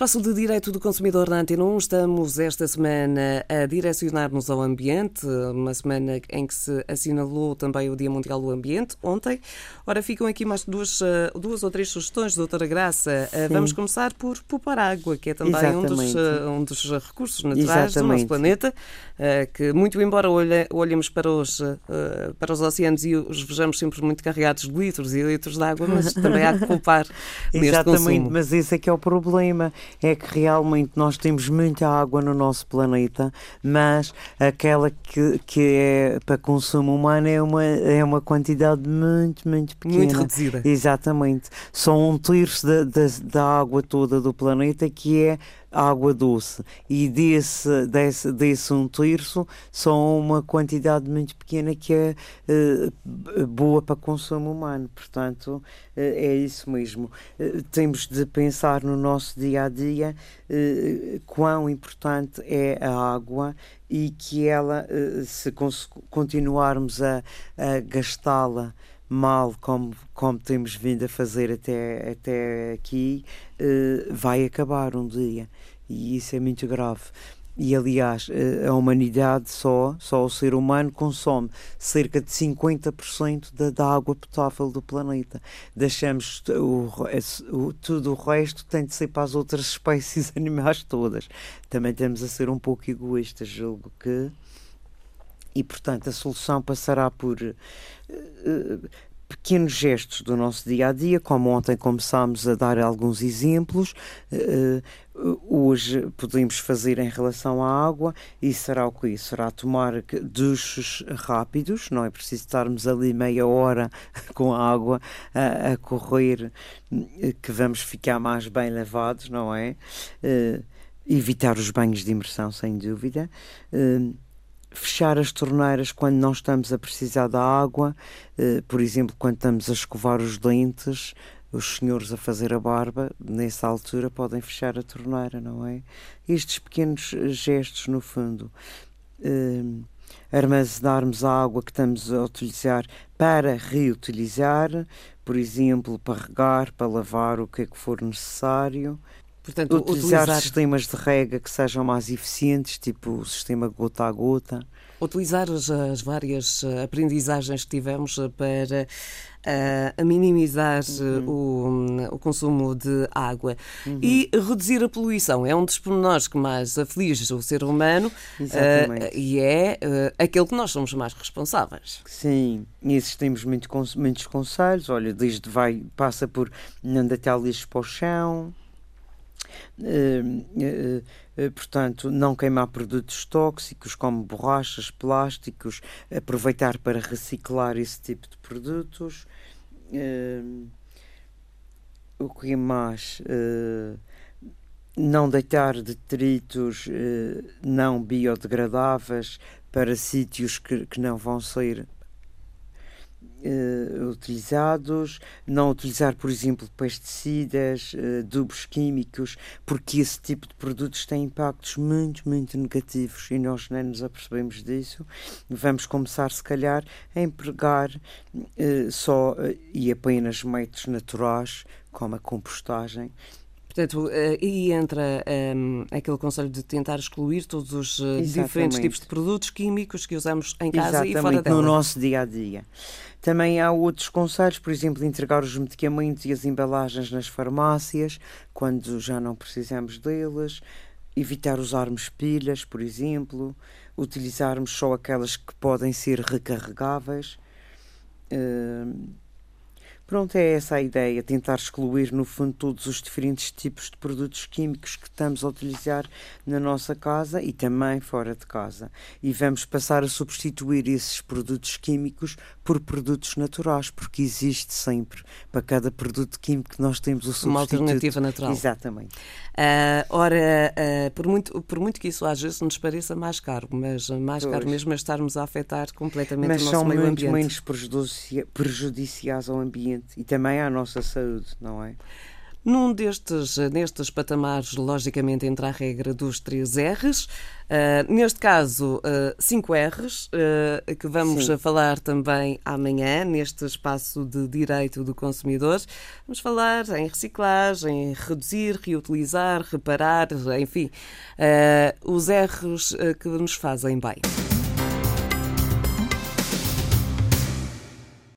Espaço de Direito do Consumidor na Antena 1. Estamos esta semana a direcionar-nos ao ambiente, uma semana em que se assinalou também o Dia Mundial do Ambiente, ontem. Ora, ficam aqui mais duas, eh, duas ou três sugestões, doutora Graça. Eh, Sim. Vamos começar por poupar água, que é também um dos, eh, um dos, recursos naturais Exatamente. do nosso planeta, que muito embora olhemos para os, para os oceanos e os vejamos sempre muito carregados de litros e litros de água, mas também há que poupar neste consumo. mas esse é que é o problema é que realmente nós temos muita água no nosso planeta, mas aquela que, que é para consumo humano é uma, é uma quantidade muito, muito pequena. Muito reduzida. Exatamente. Só um terço da, da, da água toda do planeta que é água doce e desse, desse, desse um terço só uma quantidade muito pequena que é uh, boa para consumo humano. Portanto, uh, é isso mesmo. Uh, temos de pensar no nosso dia a dia quão importante é a água e que ela, se continuarmos a, a gastá-la mal como, como temos vindo a fazer até, até aqui, uh, vai acabar um dia. E isso é muito grave. E aliás, eh, a humanidade só, só o ser humano consome cerca de 50% da, da água potável do planeta. Deixamos o, o, tudo o resto tem de ser para as outras espécies animais todas. Também temos a ser um pouco egoístas, julgo que e, portanto, a solução passará por uh, pequenos gestos do nosso dia a dia, como ontem começámos a dar alguns exemplos. Uh, hoje podemos fazer em relação à água e será o que? Será tomar duches rápidos, não é preciso estarmos ali meia hora com a água a, a correr, que vamos ficar mais bem lavados, não é? Uh, evitar os banhos de imersão, sem dúvida. Uh, fechar as torneiras quando não estamos a precisar da água, eh, por exemplo, quando estamos a escovar os dentes, os senhores a fazer a barba, nessa altura podem fechar a torneira, não é? Estes pequenos gestos, no fundo. Eh, armazenarmos a água que estamos a utilizar para reutilizar, por exemplo, para regar, para lavar, o que é que for necessário. Portanto, utilizar, utilizar, sistemas de rega que sejam mais eficientes, tipo o sistema gota a gota. Utilizar as, as várias eh, aprendizagens que tivemos eh, para uh, minimizar uhum. o, o, consumo de água uhum. e reduzir a poluição. É um dos pormenores que mais aflige o ser humano uh, e é uh, aquele que nós somos mais responsáveis. Sim, e existimos muito, muitos conselhos. Olha, desde vai, passa por não deitar lixo para o chão eh, eh, eh, portanto, não queimar produtos tóxicos como borrachas, plásticos, aproveitar para reciclar esse tipo de produtos. o que mais? não deitar detritos não biodegradáveis para sítios que, que não vão ser Uh, utilizados, não utilizar, por exemplo, pesticidas, uh, adubos químicos, porque esse tipo de produtos tem impactos muito, muito negativos e nós nem nos apercebemos disso. Vamos começar, se calhar, a empregar uh, só e apenas métodos naturais, como a compostagem, Portanto, aí entra um, aquele conselho de tentar excluir todos os diferentes tipos de produtos químicos que usamos em casa Exatamente, e fora dela. no nosso dia a dia. Também há outros conselhos, por exemplo, entregar os medicamentos e as embalagens nas farmácias quando já não precisamos deles, evitar usarmos pilhas, por exemplo, utilizarmos só aquelas que podem ser recarregáveis. Uh, Pronto, é essa a ideia, tentar excluir, no fundo, todos os diferentes tipos de produtos químicos que estamos a utilizar na nossa casa e também fora de casa. E vamos passar a substituir esses produtos químicos por produtos naturais, porque existe sempre, para cada produto químico que nós temos o substituto. Uma alternativa natural. Exatamente. Uh, ora, uh, por, muito, por muito que isso às vezes nos pareça mais caro, mas mais pois. caro mesmo é estarmos a afetar completamente mas o nosso meio ambiente. Mas são muito menos prejudiciais ao ambiente e também à nossa saúde, não é? Num destes, nestes patamares, logicamente, entra a regra dos três R's. Uh, neste caso, uh, cinco R's, uh, que vamos Sim. falar também amanhã, neste espaço de direito do consumidor. Vamos falar em reciclagem, reduzir, reutilizar, reparar, enfim, os R's que nos fazem bem.